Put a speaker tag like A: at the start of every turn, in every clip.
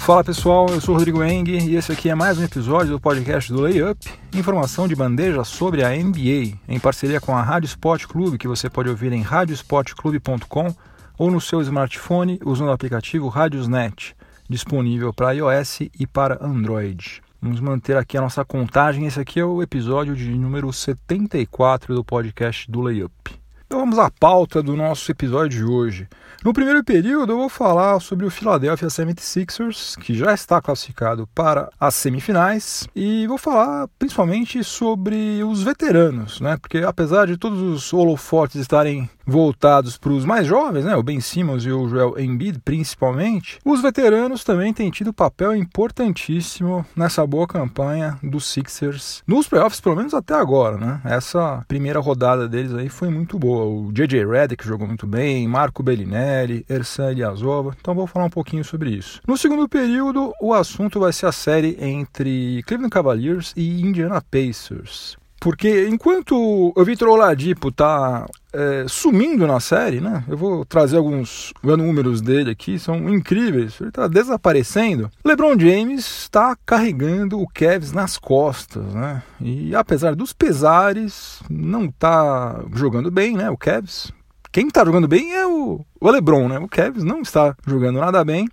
A: Fala pessoal, eu sou Rodrigo Eng e esse aqui é mais um episódio do podcast do Layup, informação de bandeja sobre a NBA, em parceria com a Rádio Sport Clube, que você pode ouvir em radiosportclube.com ou no seu smartphone usando o aplicativo Radiosnet, disponível para iOS e para Android. Vamos manter aqui a nossa contagem. Esse aqui é o episódio de número 74 do podcast do Layup. Então vamos à pauta do nosso episódio de hoje. No primeiro período, eu vou falar sobre o Philadelphia 76ers, que já está classificado para as semifinais, e vou falar principalmente sobre os veteranos, né? Porque apesar de todos os holofotes estarem voltados para os mais jovens, né, o Ben Simmons e o Joel Embiid principalmente, os veteranos também têm tido papel importantíssimo nessa boa campanha dos Sixers nos playoffs, pelo menos até agora, né? Essa primeira rodada deles aí foi muito boa. O JJ Redick jogou muito bem, Marco Bellinelli, Ersan Ilyasova. Então vou falar um pouquinho sobre isso. No segundo período, o assunto vai ser a série entre Cleveland Cavaliers e Indiana Pacers. Porque enquanto o Vitor Oladipo tá é, sumindo na série, né? Eu vou trazer alguns números dele aqui, são incríveis. Ele está desaparecendo. LeBron James está carregando o Cavs nas costas, né? E apesar dos pesares, não está jogando bem, né? O Cavs quem está jogando bem é o, o LeBron, né? O Kevin não está jogando nada bem,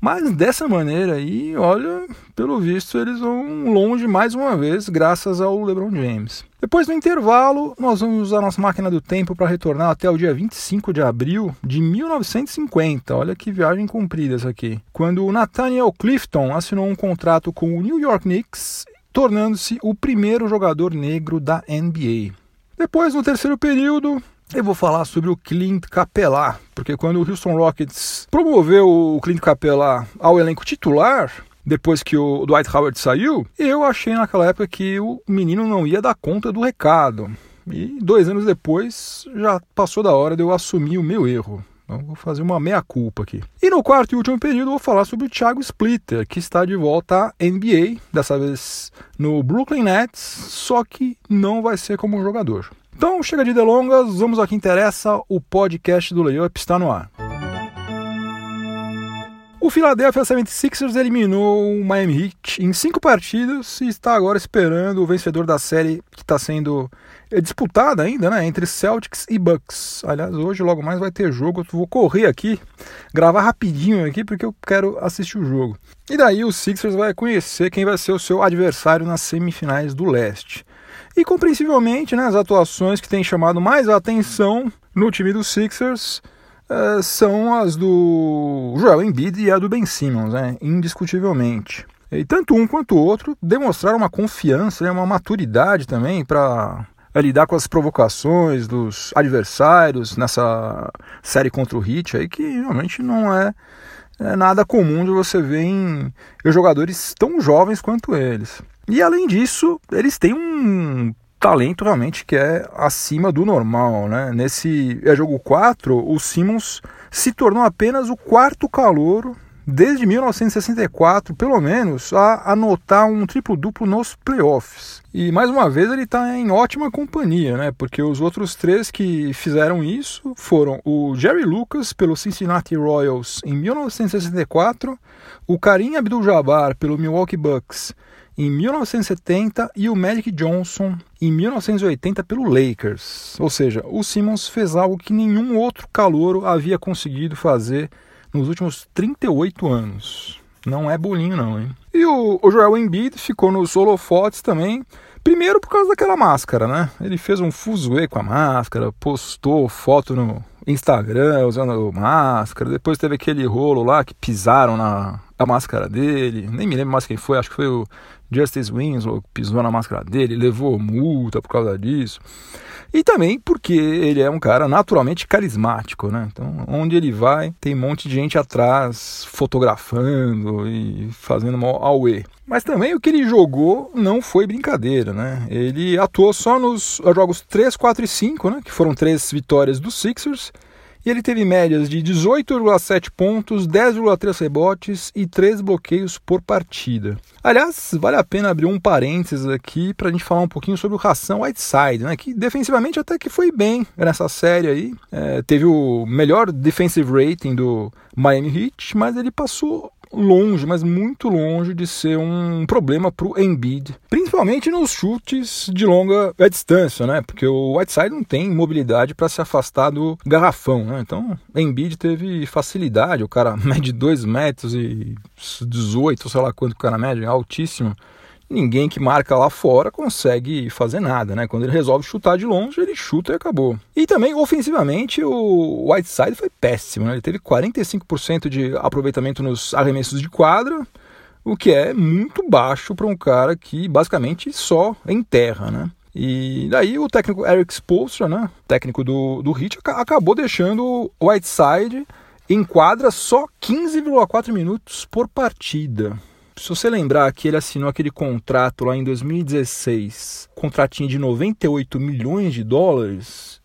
A: mas dessa maneira aí, olha, pelo visto eles vão longe mais uma vez, graças ao LeBron James. Depois do intervalo, nós vamos usar nossa máquina do tempo para retornar até o dia 25 de abril de 1950. Olha que viagem comprida essa aqui. Quando o Nathaniel Clifton assinou um contrato com o New York Knicks, tornando-se o primeiro jogador negro da NBA. Depois, no terceiro período, eu vou falar sobre o Clint Capela, porque quando o Houston Rockets promoveu o Clint Capela ao elenco titular, depois que o Dwight Howard saiu, eu achei naquela época que o menino não ia dar conta do recado. E dois anos depois já passou da hora de eu assumir o meu erro. Então vou fazer uma meia-culpa aqui. E no quarto e último período vou falar sobre o Thiago Splitter, que está de volta à NBA, dessa vez no Brooklyn Nets, só que não vai ser como jogador. Então, chega de delongas, vamos ao que interessa, o podcast do Layup está no ar. O Philadelphia 76ers eliminou o Miami Heat em cinco partidas e está agora esperando o vencedor da série que está sendo disputada ainda, né, entre Celtics e Bucks. Aliás, hoje logo mais vai ter jogo, eu vou correr aqui, gravar rapidinho aqui porque eu quero assistir o jogo. E daí o Sixers vai conhecer quem vai ser o seu adversário nas semifinais do Leste. E compreensivelmente, né, as atuações que têm chamado mais a atenção no time dos Sixers uh, são as do Joel Embiid e a do Ben Simmons, né, indiscutivelmente. E tanto um quanto o outro demonstraram uma confiança, né, uma maturidade também para lidar com as provocações dos adversários nessa série contra o Heat aí que realmente não é, é nada comum de você ver em jogadores tão jovens quanto eles. E além disso, eles têm um talento realmente que é acima do normal, né? Nesse é jogo 4, o Simmons se tornou apenas o quarto calouro desde 1964, pelo menos, a anotar um triplo-duplo nos playoffs. E mais uma vez ele está em ótima companhia, né? Porque os outros três que fizeram isso foram o Jerry Lucas pelo Cincinnati Royals em 1964, o Karim Abdul-Jabbar pelo Milwaukee Bucks em 1970 e o Magic Johnson em 1980 pelo Lakers. Ou seja, o Simmons fez algo que nenhum outro calouro havia conseguido fazer nos últimos 38 anos. Não é bolinho não, hein? E o, o Joel Embiid ficou nos holofotes também, primeiro por causa daquela máscara, né? Ele fez um fuzuê com a máscara, postou foto no Instagram usando máscara, depois teve aquele rolo lá que pisaram na a máscara dele, nem me lembro mais quem foi, acho que foi o Justice Winslow pisou na máscara dele, levou multa por causa disso. E também porque ele é um cara naturalmente carismático, né? Então, onde ele vai, tem um monte de gente atrás fotografando e fazendo mal auê. Mas também o que ele jogou não foi brincadeira, né? Ele atuou só nos jogos 3, 4 e 5, né? Que foram três vitórias dos Sixers e ele teve médias de 18,7 pontos, 10,3 rebotes e 3 bloqueios por partida. Aliás, vale a pena abrir um parênteses aqui para a gente falar um pouquinho sobre o Hassan Whiteside, né, que defensivamente até que foi bem nessa série aí. É, teve o melhor defensive rating do Miami Heat, mas ele passou longe, mas muito longe de ser um problema para o Embiid, principalmente nos chutes de longa distância, né? Porque o Whiteside não tem mobilidade para se afastar do garrafão, né? Então, Embiid teve facilidade, o cara mede 2 metros e 18, sei lá quanto o cara mede, altíssimo ninguém que marca lá fora consegue fazer nada, né? Quando ele resolve chutar de longe, ele chuta e acabou. E também, ofensivamente, o Whiteside foi péssimo, né? Ele teve 45% de aproveitamento nos arremessos de quadra, o que é muito baixo para um cara que basicamente só enterra, né? E daí o técnico Eric Spoelstra, né, técnico do, do Heat, acabou deixando o Whiteside em quadra só 15,4 minutos por partida. Se você lembrar que ele assinou aquele contrato lá em 2016, contratinho de 98 milhões de dólares,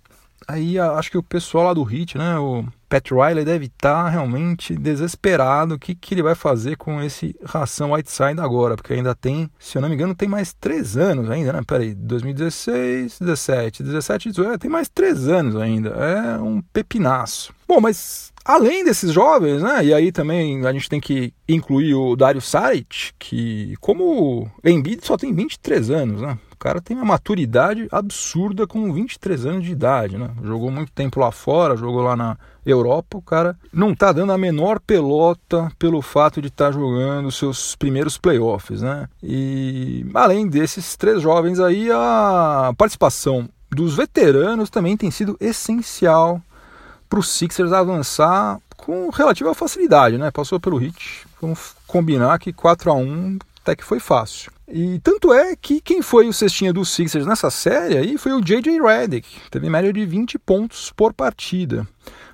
A: aí acho que o pessoal lá do Hit, né, o Pat Riley deve estar tá realmente desesperado. O que, que ele vai fazer com esse ração Whiteside agora? Porque ainda tem, se eu não me engano, tem mais três anos ainda, né? Peraí, 2016, 17, 17, 18, tem mais três anos ainda. É um pepinaço. Bom, mas Além desses jovens, né? E aí também a gente tem que incluir o Dario Saric, que como Embiid só tem 23 anos, né? O cara tem uma maturidade absurda com 23 anos de idade, né? Jogou muito tempo lá fora, jogou lá na Europa, o cara não tá dando a menor pelota pelo fato de estar tá jogando seus primeiros playoffs, né? E além desses três jovens aí, a participação dos veteranos também tem sido essencial para os Sixers avançar com relativa facilidade, né? Passou pelo Heat, vamos combinar que 4 a 1 até que foi fácil. E tanto é que quem foi o cestinha dos Sixers nessa série aí foi o J.J. Redick, teve média de 20 pontos por partida.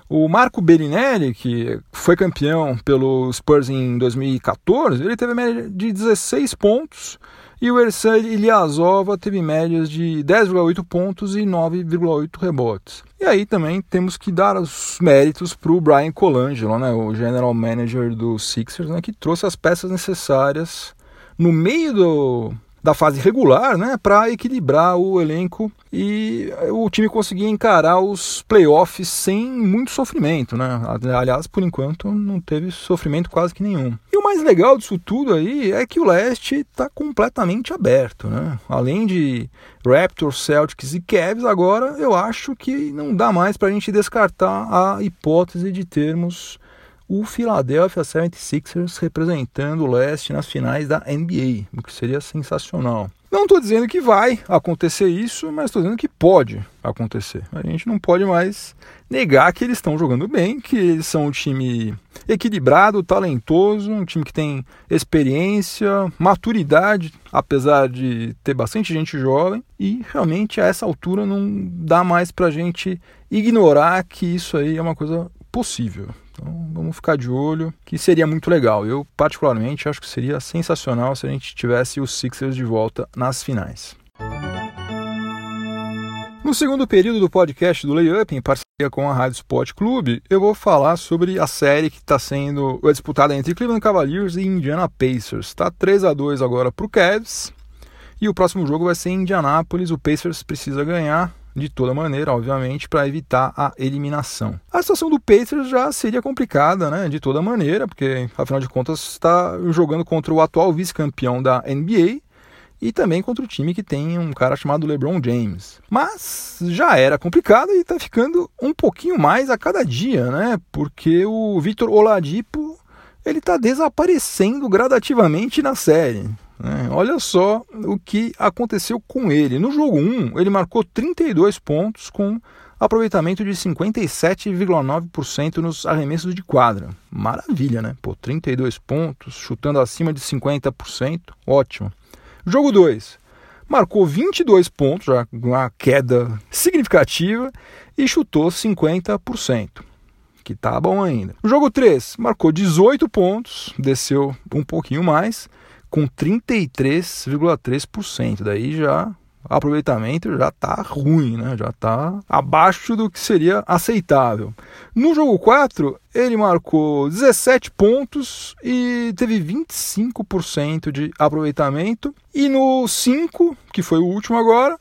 A: O Marco Bellinelli, que foi campeão pelo Spurs em 2014, ele teve média de 16 pontos e o Ersan Ilyasova teve médias de 10,8 pontos e 9,8 rebotes. E aí também temos que dar os méritos para o Brian Colangelo, né, o general manager do Sixers, né, que trouxe as peças necessárias no meio do, da fase regular, né, para equilibrar o elenco e o time conseguir encarar os playoffs sem muito sofrimento, né? Aliás, por enquanto não teve sofrimento quase que nenhum. E o mais legal disso tudo aí é que o leste está completamente aberto, né? Além de Raptors, Celtics e Cavs, agora eu acho que não dá mais para a gente descartar a hipótese de termos o Philadelphia 76ers representando o leste nas finais da NBA, o que seria sensacional. Não estou dizendo que vai acontecer isso, mas estou dizendo que pode acontecer. A gente não pode mais negar que eles estão jogando bem, que eles são um time equilibrado, talentoso, um time que tem experiência, maturidade, apesar de ter bastante gente jovem, e realmente a essa altura não dá mais para a gente ignorar que isso aí é uma coisa possível. Então vamos ficar de olho, que seria muito legal. Eu, particularmente, acho que seria sensacional se a gente tivesse os Sixers de volta nas finais. No segundo período do podcast do Layup, em parceria com a Rádio Sport Clube, eu vou falar sobre a série que está sendo disputada entre Cleveland Cavaliers e Indiana Pacers. Está 3 a 2 agora para o Cavs e o próximo jogo vai ser em Indianápolis. O Pacers precisa ganhar de toda maneira, obviamente, para evitar a eliminação. A situação do Pacers já seria complicada, né, de toda maneira, porque afinal de contas está jogando contra o atual vice-campeão da NBA e também contra o time que tem um cara chamado LeBron James. Mas já era complicado e está ficando um pouquinho mais a cada dia, né? Porque o Vitor Oladipo ele está desaparecendo gradativamente na série. Né? Olha só o que aconteceu com ele. No jogo 1, ele marcou 32 pontos com aproveitamento de 57,9% nos arremessos de quadra. Maravilha, né? Pô, 32 pontos, chutando acima de 50%, ótimo. Jogo 2, marcou 22 pontos, já uma queda significativa, e chutou 50%, que tá bom ainda. jogo 3, marcou 18 pontos, desceu um pouquinho mais, com 33,3%. Daí já aproveitamento já está ruim, né? já está abaixo do que seria aceitável. No jogo 4, ele marcou 17 pontos e teve 25% de aproveitamento. E no 5, que foi o último agora,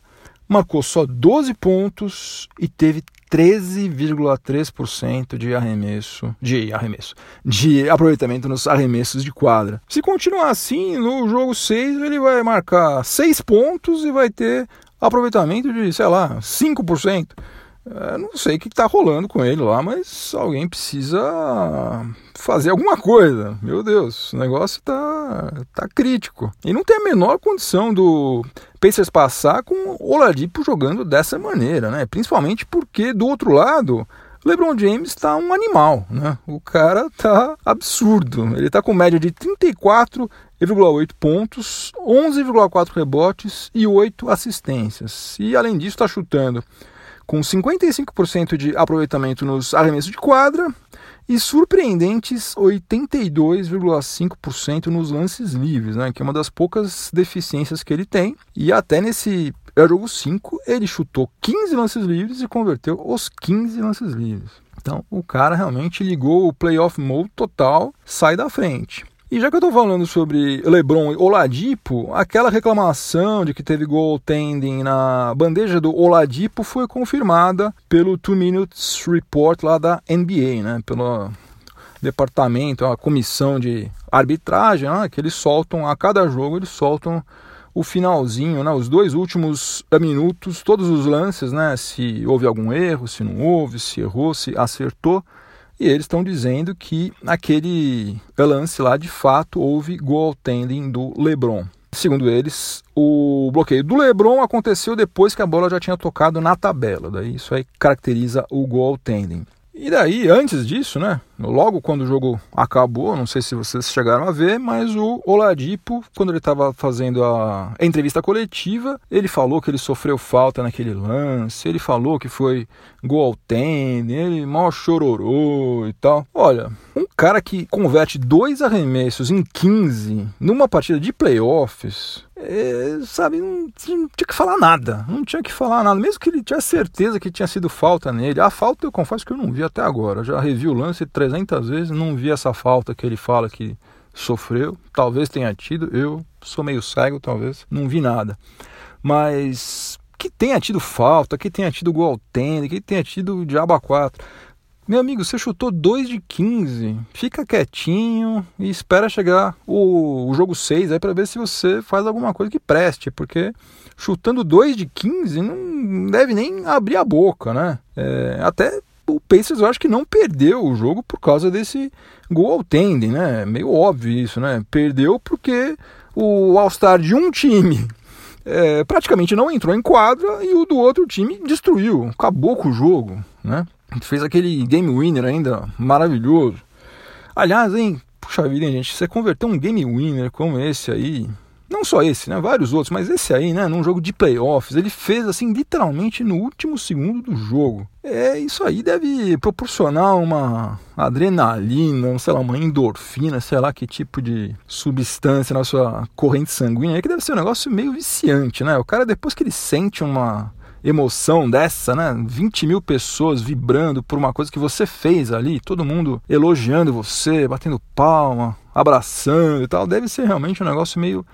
A: marcou só 12 pontos e teve 13,3% de arremesso, de arremesso, de aproveitamento nos arremessos de quadra. Se continuar assim, no jogo 6 ele vai marcar 6 pontos e vai ter aproveitamento de, sei lá, 5%. É, não sei o que está rolando com ele lá, mas alguém precisa fazer alguma coisa. Meu Deus, o negócio está tá crítico. E não tem a menor condição do Pacers passar com o Oladipo jogando dessa maneira, né? Principalmente porque do outro lado LeBron James está um animal, né? O cara tá absurdo. Ele está com média de 34,8 pontos, 11,4 rebotes e 8 assistências. E além disso está chutando com 55% de aproveitamento nos arremessos de quadra e surpreendentes 82,5% nos lances livres, né, que é uma das poucas deficiências que ele tem. E até nesse jogo 5 ele chutou 15 lances livres e converteu os 15 lances livres. Então o cara realmente ligou o playoff mode total, sai da frente. E já que eu estou falando sobre LeBron e Oladipo, aquela reclamação de que teve goaltending na bandeja do Oladipo foi confirmada pelo Two Minutes Report lá da NBA, né? Pelo departamento, a comissão de arbitragem, né? que eles soltam a cada jogo, eles soltam o finalzinho, né? Os dois últimos minutos, todos os lances, né? Se houve algum erro, se não houve, se errou, se acertou. E eles estão dizendo que aquele lance lá, de fato, houve goaltending do LeBron. Segundo eles, o bloqueio do LeBron aconteceu depois que a bola já tinha tocado na tabela. Daí isso aí caracteriza o goaltending. E daí, antes disso, né? Logo quando o jogo acabou, não sei se vocês chegaram a ver, mas o Oladipo, quando ele estava fazendo a entrevista coletiva, ele falou que ele sofreu falta naquele lance, ele falou que foi gol tendem, ele mal chororou e tal. Olha, um cara que converte dois arremessos em 15 numa partida de playoffs, é, sabe, não, não, tinha que falar nada, não tinha que falar nada, mesmo que ele tivesse certeza que tinha sido falta nele. A falta eu confesso que eu não vi até agora, já revi o lance 300 vezes, não vi essa falta que ele fala que sofreu. Talvez tenha tido, eu sou meio cego, talvez, não vi nada. Mas que tenha tido falta, que tenha tido gol tende, que tenha tido diabo 4. Meu amigo, você chutou 2 de 15. Fica quietinho e espera chegar o, o jogo 6 aí para ver se você faz alguma coisa que preste, porque chutando 2 de 15 não deve nem abrir a boca, né? É, até o Pacers eu acho que não perdeu o jogo por causa desse gol ao tendem, né? Meio óbvio isso, né? Perdeu porque o All-Star de um time é, praticamente não entrou em quadra e o do outro time destruiu, acabou com o jogo, né? Fez aquele game winner ainda maravilhoso. Aliás, hein, puxa vida, hein, gente, você converter um game winner como esse aí, não só esse, né? Vários outros, mas esse aí, né? Num jogo de playoffs, ele fez assim literalmente no último segundo do jogo. É, isso aí deve proporcionar uma adrenalina, sei lá, uma endorfina, sei lá que tipo de substância na sua corrente sanguínea, que deve ser um negócio meio viciante, né? O cara, depois que ele sente uma emoção dessa, né? 20 mil pessoas vibrando por uma coisa que você fez ali, todo mundo elogiando você, batendo palma, abraçando e tal, deve ser realmente um negócio meio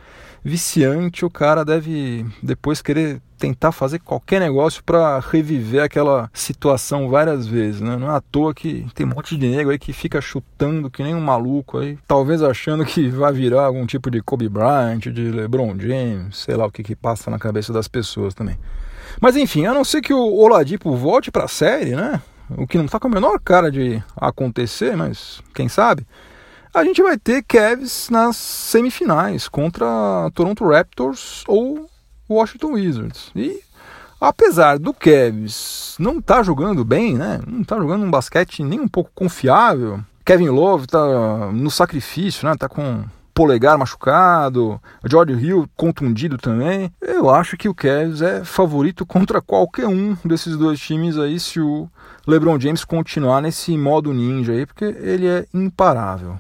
A: viciante, o cara deve depois querer tentar fazer qualquer negócio para reviver aquela situação várias vezes, né? Não é à toa que tem um monte de nego aí que fica chutando que nem um maluco aí, talvez achando que vai virar algum tipo de Kobe Bryant, de LeBron James, sei lá o que que passa na cabeça das pessoas também. Mas enfim, a não ser que o Oladipo volte para a série, né? O que não está com a menor cara de acontecer, mas quem sabe? A gente vai ter Cavs nas semifinais contra Toronto Raptors ou Washington Wizards. E apesar do Cavs não estar tá jogando bem, né? Não está jogando um basquete nem um pouco confiável. Kevin Love está no sacrifício, né? Tá com polegar machucado, George Hill contundido também. Eu acho que o Cavs é favorito contra qualquer um desses dois times aí se o LeBron James continuar nesse modo ninja aí, porque ele é imparável.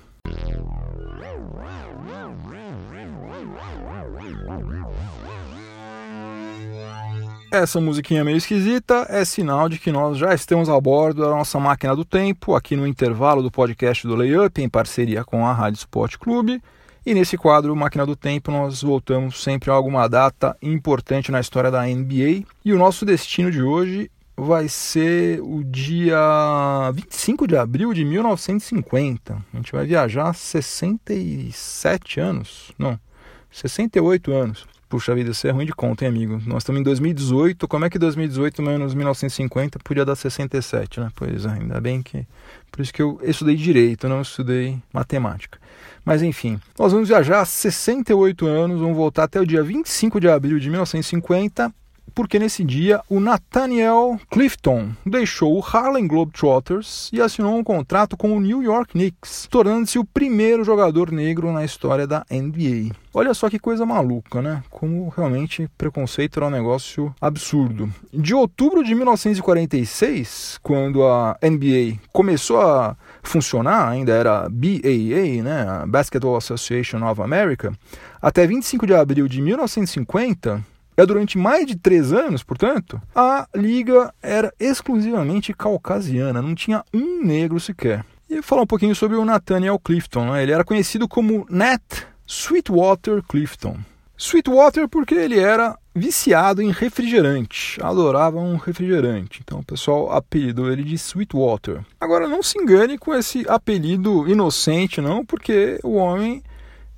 A: Essa musiquinha meio esquisita é sinal de que nós já estamos a bordo da nossa máquina do tempo, aqui no intervalo do podcast do Layup, em parceria com a Rádio Sport Clube. E nesse quadro, Máquina do Tempo, nós voltamos sempre a alguma data importante na história da NBA. E o nosso destino de hoje vai ser o dia 25 de abril de 1950. A gente vai viajar 67 anos. Não, 68 anos. Puxa vida, isso é ruim de conta, hein, amigo? Nós estamos em 2018, como é que 2018 menos 1950 podia dar 67, né? Pois é, ainda bem que. Por isso que eu estudei direito, não estudei matemática. Mas enfim, nós vamos viajar 68 anos, vamos voltar até o dia 25 de abril de 1950 porque nesse dia o Nathaniel Clifton deixou o Harlem Globetrotters e assinou um contrato com o New York Knicks, tornando-se o primeiro jogador negro na história da NBA. Olha só que coisa maluca, né? Como realmente preconceito era um negócio absurdo. De outubro de 1946, quando a NBA começou a funcionar, ainda era BAA, né? Basketball Association of America, até 25 de abril de 1950, é durante mais de três anos, portanto, a liga era exclusivamente caucasiana, não tinha um negro sequer. E falar um pouquinho sobre o Nathaniel Clifton. Né? Ele era conhecido como Nat Sweetwater Clifton. Sweetwater porque ele era viciado em refrigerante, adorava um refrigerante. Então o pessoal apelidou ele de Sweetwater. Agora não se engane com esse apelido inocente, não, porque o homem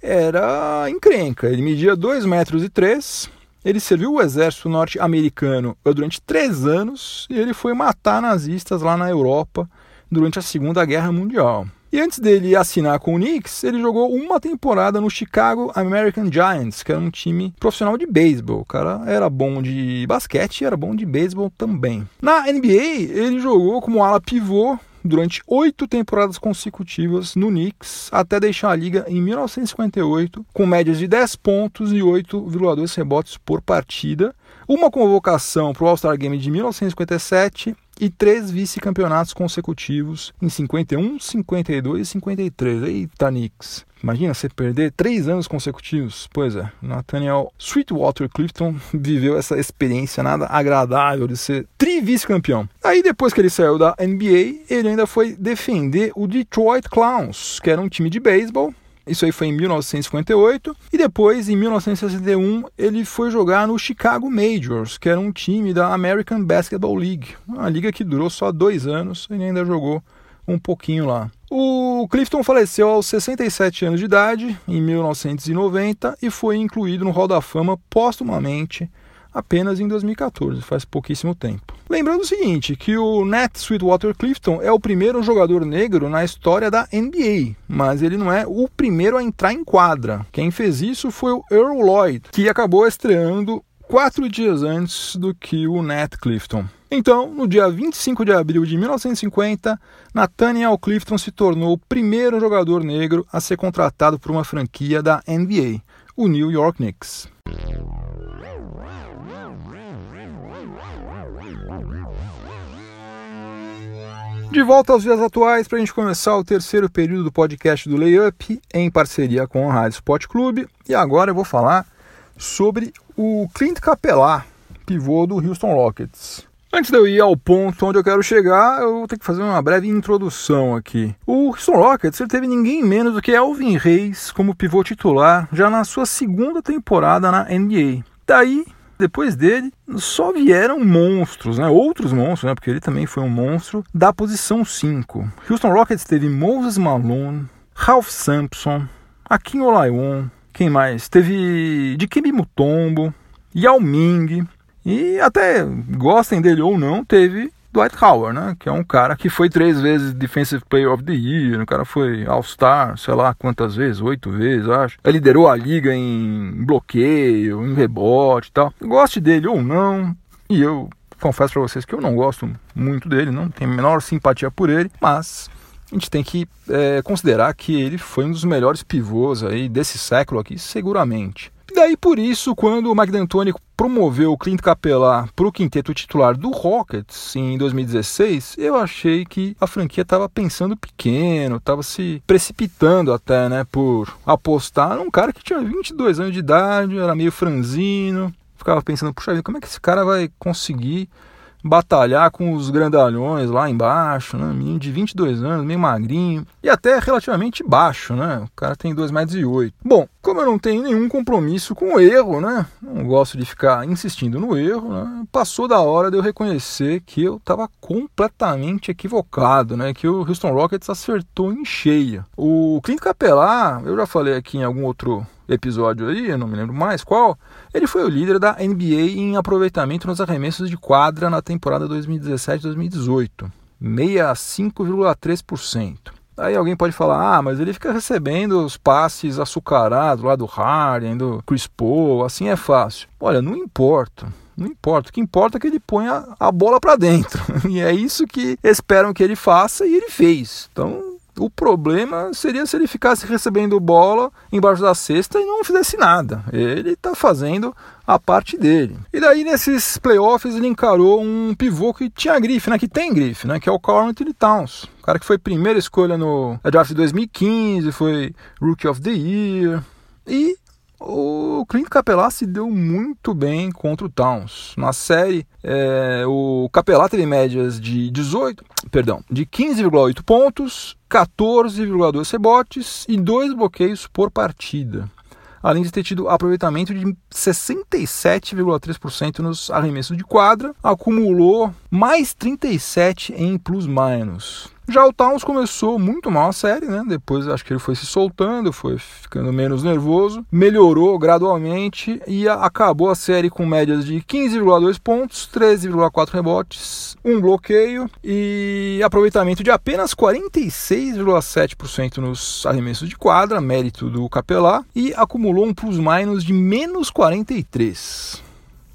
A: era encrenca. Ele media 2 metros e 3, ele serviu o exército norte-americano durante três anos e ele foi matar nazistas lá na Europa durante a Segunda Guerra Mundial. E antes dele assinar com o Knicks, ele jogou uma temporada no Chicago American Giants, que era um time profissional de beisebol. O cara era bom de basquete e era bom de beisebol também. Na NBA, ele jogou como ala pivô durante oito temporadas consecutivas no Knicks, até deixar a liga em 1958, com médias de 10 pontos e 8,2 rebotes por partida, uma convocação para o All-Star Game de 1957 e três vice-campeonatos consecutivos em 51, 52 e 53. Eita, Knicks! Imagina você perder três anos consecutivos. Pois é, Nathaniel Sweetwater Clifton viveu essa experiência nada agradável de ser tri-vice-campeão. Aí depois que ele saiu da NBA, ele ainda foi defender o Detroit Clowns, que era um time de beisebol isso aí foi em 1958. E depois, em 1961, ele foi jogar no Chicago Majors, que era um time da American Basketball League. Uma liga que durou só dois anos. Ele ainda jogou um pouquinho lá. O Clifton faleceu aos 67 anos de idade, em 1990, e foi incluído no Hall da Fama póstumamente apenas em 2014, faz pouquíssimo tempo. Lembrando o seguinte, que o Nat Sweetwater Clifton é o primeiro jogador negro na história da NBA, mas ele não é o primeiro a entrar em quadra. Quem fez isso foi o Earl Lloyd, que acabou estreando quatro dias antes do que o Nat Clifton. Então, no dia 25 de abril de 1950, Nathaniel Clifton se tornou o primeiro jogador negro a ser contratado por uma franquia da NBA, o New York Knicks. De volta aos dias atuais para a gente começar o terceiro período do podcast do Layup em parceria com a Rádio Sport Clube. E agora eu vou falar sobre o Clint Capela, pivô do Houston Rockets. Antes de eu ir ao ponto onde eu quero chegar, eu vou ter que fazer uma breve introdução aqui. O Houston Rockets teve ninguém menos do que Elvin Reis como pivô titular já na sua segunda temporada na NBA. Daí depois dele, só vieram monstros, né? Outros monstros, né? Porque ele também foi um monstro da posição 5. Houston Rockets teve Moses Malone, Ralph Sampson, Akin Olajuwon, quem mais? Teve Dikembe Mutombo, Yao Ming, e até gostem dele ou não, teve Dwight Howard, né? Que é um cara que foi três vezes Defensive Player of the Year, o cara foi All-Star, sei lá quantas vezes, oito vezes, acho. Ele liderou a liga em bloqueio, em rebote e tal. Goste dele ou não, e eu confesso para vocês que eu não gosto muito dele, não tenho a menor simpatia por ele, mas a gente tem que é, considerar que ele foi um dos melhores pivôs aí desse século aqui, seguramente. E daí por isso, quando o Mike D'Antoni promoveu o Clint Capela para o quinteto titular do Rockets em 2016, eu achei que a franquia estava pensando pequeno, estava se precipitando até, né, por apostar num cara que tinha 22 anos de idade, era meio franzino, ficava pensando, puxa vida, como é que esse cara vai conseguir batalhar com os grandalhões lá embaixo, né? Menino de 22 anos, meio magrinho e até relativamente baixo, né? O cara tem 2,8 metros. Bom, como eu não tenho nenhum compromisso com o erro, né? Não gosto de ficar insistindo no erro, né? Passou da hora de eu reconhecer que eu estava completamente equivocado, né? Que o Houston Rockets acertou em cheia. O Clint Capela, eu já falei aqui em algum outro episódio aí, eu não me lembro mais qual, ele foi o líder da NBA em aproveitamento nos arremessos de quadra na temporada 2017-2018, 65,3%. Aí alguém pode falar, ah, mas ele fica recebendo os passes açucarados lá do Harden, do Chris Paul, assim é fácil. Olha, não importa. Não importa. O que importa é que ele ponha a bola para dentro. E é isso que esperam que ele faça e ele fez. Então, o problema seria se ele ficasse recebendo bola embaixo da cesta e não fizesse nada. Ele está fazendo a parte dele. E daí nesses playoffs ele encarou um pivô que tinha grife, né? Que tem grife, né? Que é o Carl Anthony Towns. O cara que foi primeira escolha no draft de 2015, foi Rookie of the Year. E o Clint Capelá se deu muito bem contra o Towns. Na série, é, o Capelá teve médias de 18, perdão, de 15,8 pontos, 14,2 rebotes e 2 bloqueios por partida. Além de ter tido aproveitamento de 67,3% nos arremessos de quadra, acumulou mais 37 em plus-minus. Já o Towns começou muito mal a série, né? Depois acho que ele foi se soltando, foi ficando menos nervoso, melhorou gradualmente e acabou a série com médias de 15,2 pontos, 13,4 rebotes, um bloqueio e aproveitamento de apenas 46,7% nos arremessos de quadra, mérito do Capelá, e acumulou um plus-minus de menos 43.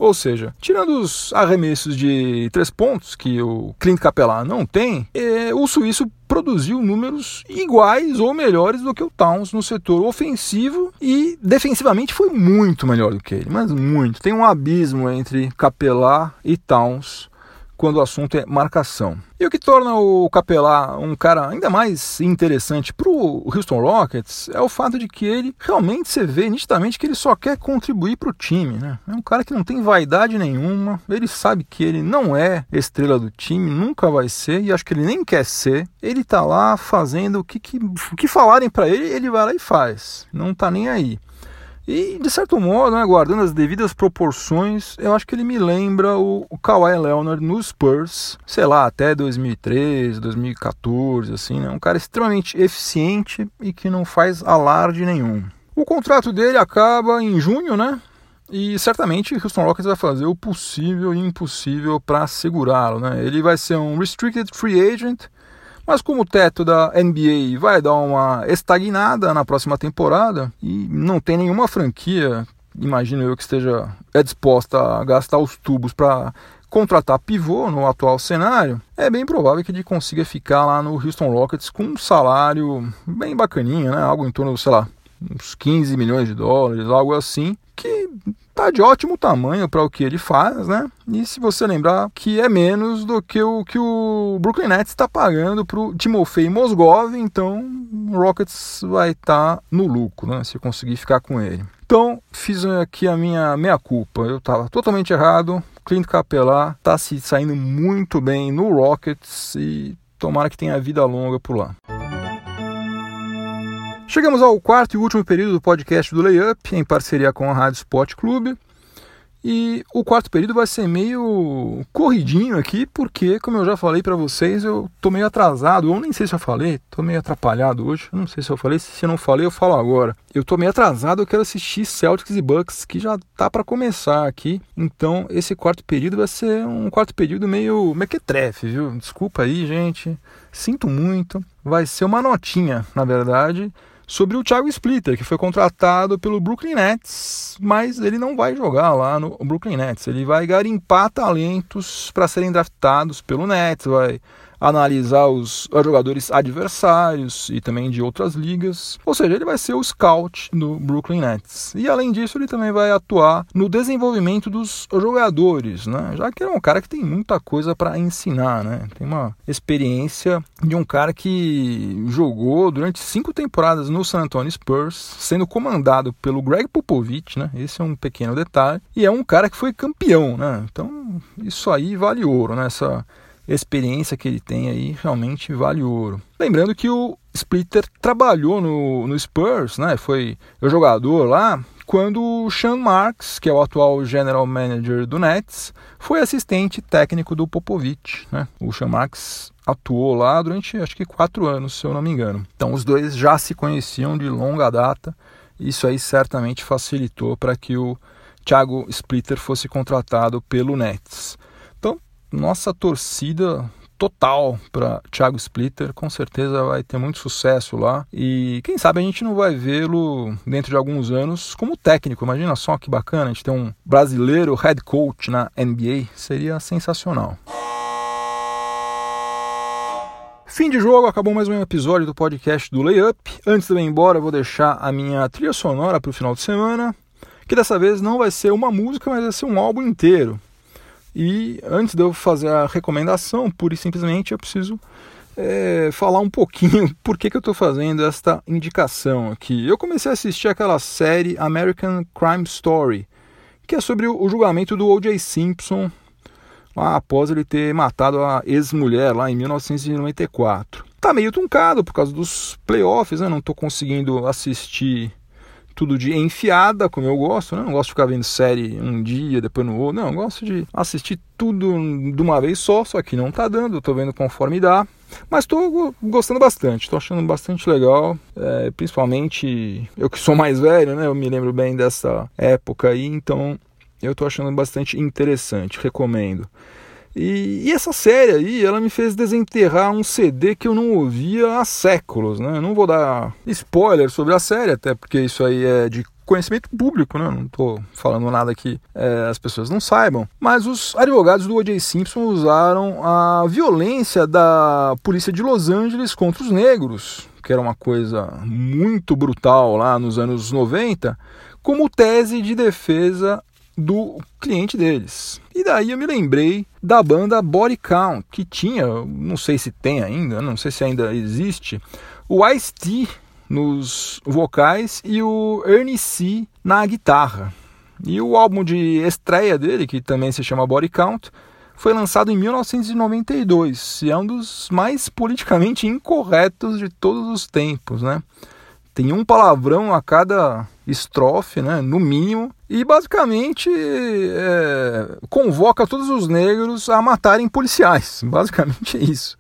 A: Ou seja, tirando os arremessos de três pontos que o Clint Capela não tem, é, o suíço produziu números iguais ou melhores do que o Towns no setor ofensivo e defensivamente foi muito melhor do que ele, mas muito. Tem um abismo entre Capelá e Towns quando o assunto é marcação. E o que torna o Capelá um cara ainda mais interessante para o Houston Rockets é o fato de que ele realmente você vê nitidamente que ele só quer contribuir para o time. Né? É um cara que não tem vaidade nenhuma, ele sabe que ele não é estrela do time, nunca vai ser, e acho que ele nem quer ser. Ele está lá fazendo o que, que, o que falarem para ele, ele vai lá e faz. Não está nem aí. E, de certo modo, né, guardando as devidas proporções, eu acho que ele me lembra o, o Kawhi Leonard no Spurs, sei lá, até 2013, 2014, assim, né? Um cara extremamente eficiente e que não faz alarde nenhum. O contrato dele acaba em junho, né? E certamente Houston Rockets vai fazer o possível e impossível para segurá-lo, né? Ele vai ser um restricted free agent, mas como o teto da NBA vai dar uma estagnada na próxima temporada e não tem nenhuma franquia, imagino eu que esteja é disposta a gastar os tubos para contratar pivô no atual cenário, é bem provável que ele consiga ficar lá no Houston Rockets com um salário bem bacaninha, né? Algo em torno, sei lá, uns 15 milhões de dólares, algo assim, que tá de ótimo tamanho para o que ele faz, né? E se você lembrar que é menos do que o que o Brooklyn Nets está pagando para o Timofey Mosgov, então o Rockets vai estar tá no lucro, né? Se conseguir ficar com ele. Então fiz aqui a minha meia culpa. Eu estava totalmente errado. Clint Capela está se saindo muito bem no Rockets e tomara que tenha vida longa por lá. Chegamos ao quarto e último período do podcast do Layup, em parceria com a Rádio Sport Clube. E o quarto período vai ser meio corridinho aqui, porque, como eu já falei para vocês, eu tô meio atrasado. Eu nem sei se eu falei, tô meio atrapalhado hoje. Não sei se eu falei, se eu não falei, eu falo agora. Eu tô meio atrasado, eu quero assistir Celtics e Bucks, que já tá para começar aqui. Então, esse quarto período vai ser um quarto período meio mequetrefe, viu? Desculpa aí, gente. Sinto muito. Vai ser uma notinha, na verdade sobre o Thiago Splitter, que foi contratado pelo Brooklyn Nets, mas ele não vai jogar lá no Brooklyn Nets. Ele vai garimpar talentos para serem draftados pelo Nets, vai analisar os jogadores adversários e também de outras ligas. Ou seja, ele vai ser o scout do Brooklyn Nets. E além disso, ele também vai atuar no desenvolvimento dos jogadores, né? Já que ele é um cara que tem muita coisa para ensinar, né? Tem uma experiência de um cara que jogou durante cinco temporadas no San Antonio Spurs, sendo comandado pelo Greg Popovich, né? Esse é um pequeno detalhe. E é um cara que foi campeão, né? Então, isso aí vale ouro, né? Essa experiência que ele tem aí realmente vale ouro. Lembrando que o Splitter trabalhou no, no Spurs, né? Foi o jogador lá quando o Sean Marks, que é o atual general manager do Nets, foi assistente técnico do Popovich. Né? O Sean Marks atuou lá durante acho que quatro anos, se eu não me engano. Então os dois já se conheciam de longa data. Isso aí certamente facilitou para que o Thiago Splitter fosse contratado pelo Nets. Nossa torcida total para Thiago Splitter, com certeza vai ter muito sucesso lá e quem sabe a gente não vai vê-lo dentro de alguns anos como técnico. Imagina só que bacana a gente ter um brasileiro head coach na NBA, seria sensacional. Fim de jogo, acabou mais um episódio do podcast do Layup. Antes de eu ir embora, eu vou deixar a minha trilha sonora para o final de semana, que dessa vez não vai ser uma música, mas vai ser um álbum inteiro. E antes de eu fazer a recomendação, pura e simplesmente eu preciso é, falar um pouquinho por que, que eu estou fazendo esta indicação aqui. Eu comecei a assistir aquela série American Crime Story, que é sobre o julgamento do O.J. Simpson após ele ter matado a ex-mulher lá em 1994. Tá meio truncado por causa dos playoffs, né? Não estou conseguindo assistir tudo de enfiada, como eu gosto, né? Não gosto de ficar vendo série um dia, depois no outro. Não, eu gosto de assistir tudo de uma vez só, só que não tá dando, tô vendo conforme dá. Mas estou gostando bastante, estou achando bastante legal, é, principalmente eu que sou mais velho, né? Eu me lembro bem dessa época aí, então eu estou achando bastante interessante, recomendo. E, e, essa série aí, ela me fez desenterrar um CD que eu não ouvia há séculos, né? Eu não vou dar spoiler sobre a série, até porque isso aí é de conhecimento público, né? Não estou falando nada que é, as pessoas não saibam. Mas os advogados do O.J. Simpson usaram a violência da polícia de Los Angeles contra os negros, que era uma coisa muito brutal lá nos anos 90, como tese de defesa do cliente deles. E daí eu me lembrei da banda Body Count, que tinha, não sei se tem ainda, não sei se ainda existe, o Ice-T nos vocais e o Ernie C na guitarra. E o álbum de estreia dele, que também se chama Body Count, foi lançado em 1992 e é um dos mais politicamente incorretos de todos os tempos, né? Tem um palavrão a cada estrofe, né, no mínimo, e basicamente é, convoca todos os negros a matarem policiais. Basicamente é isso.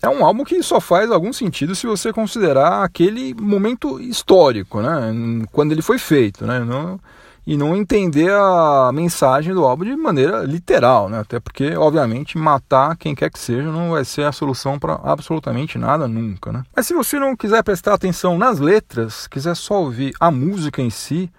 A: É um álbum que só faz algum sentido se você considerar aquele momento histórico, né, quando ele foi feito, né, não, e não entender a mensagem do álbum de maneira literal, né? Até porque, obviamente, matar quem quer que seja não vai ser a solução para absolutamente nada nunca, né? Mas se você não quiser prestar atenção nas letras, quiser só ouvir a música em si,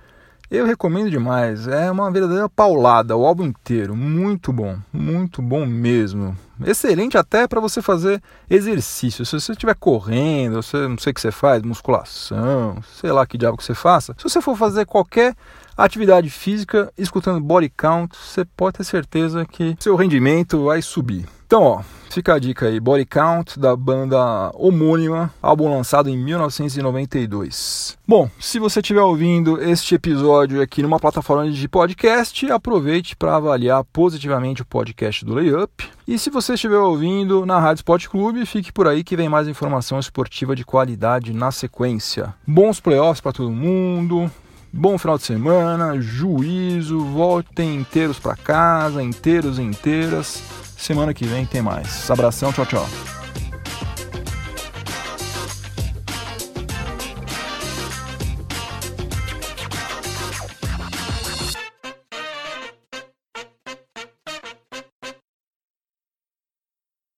A: eu recomendo demais. É uma verdadeira paulada, o álbum inteiro, muito bom, muito bom mesmo. Excelente até para você fazer exercício. Se você estiver correndo, você não sei o que você faz, musculação, sei lá que diabo que você faça. Se você for fazer qualquer atividade física, escutando body count, você pode ter certeza que seu rendimento vai subir. Então, ó, fica a dica aí, Body Count da banda homônima, álbum lançado em 1992. Bom, se você estiver ouvindo este episódio aqui numa plataforma de podcast, aproveite para avaliar positivamente o podcast do Layup. E se você estiver ouvindo na Rádio Sport Clube, fique por aí que vem mais informação esportiva de qualidade na sequência. Bons playoffs para todo mundo. Bom final de semana, juízo, voltem inteiros para casa, inteiros e inteiras. Semana que vem tem mais. Abração, tchau, tchau.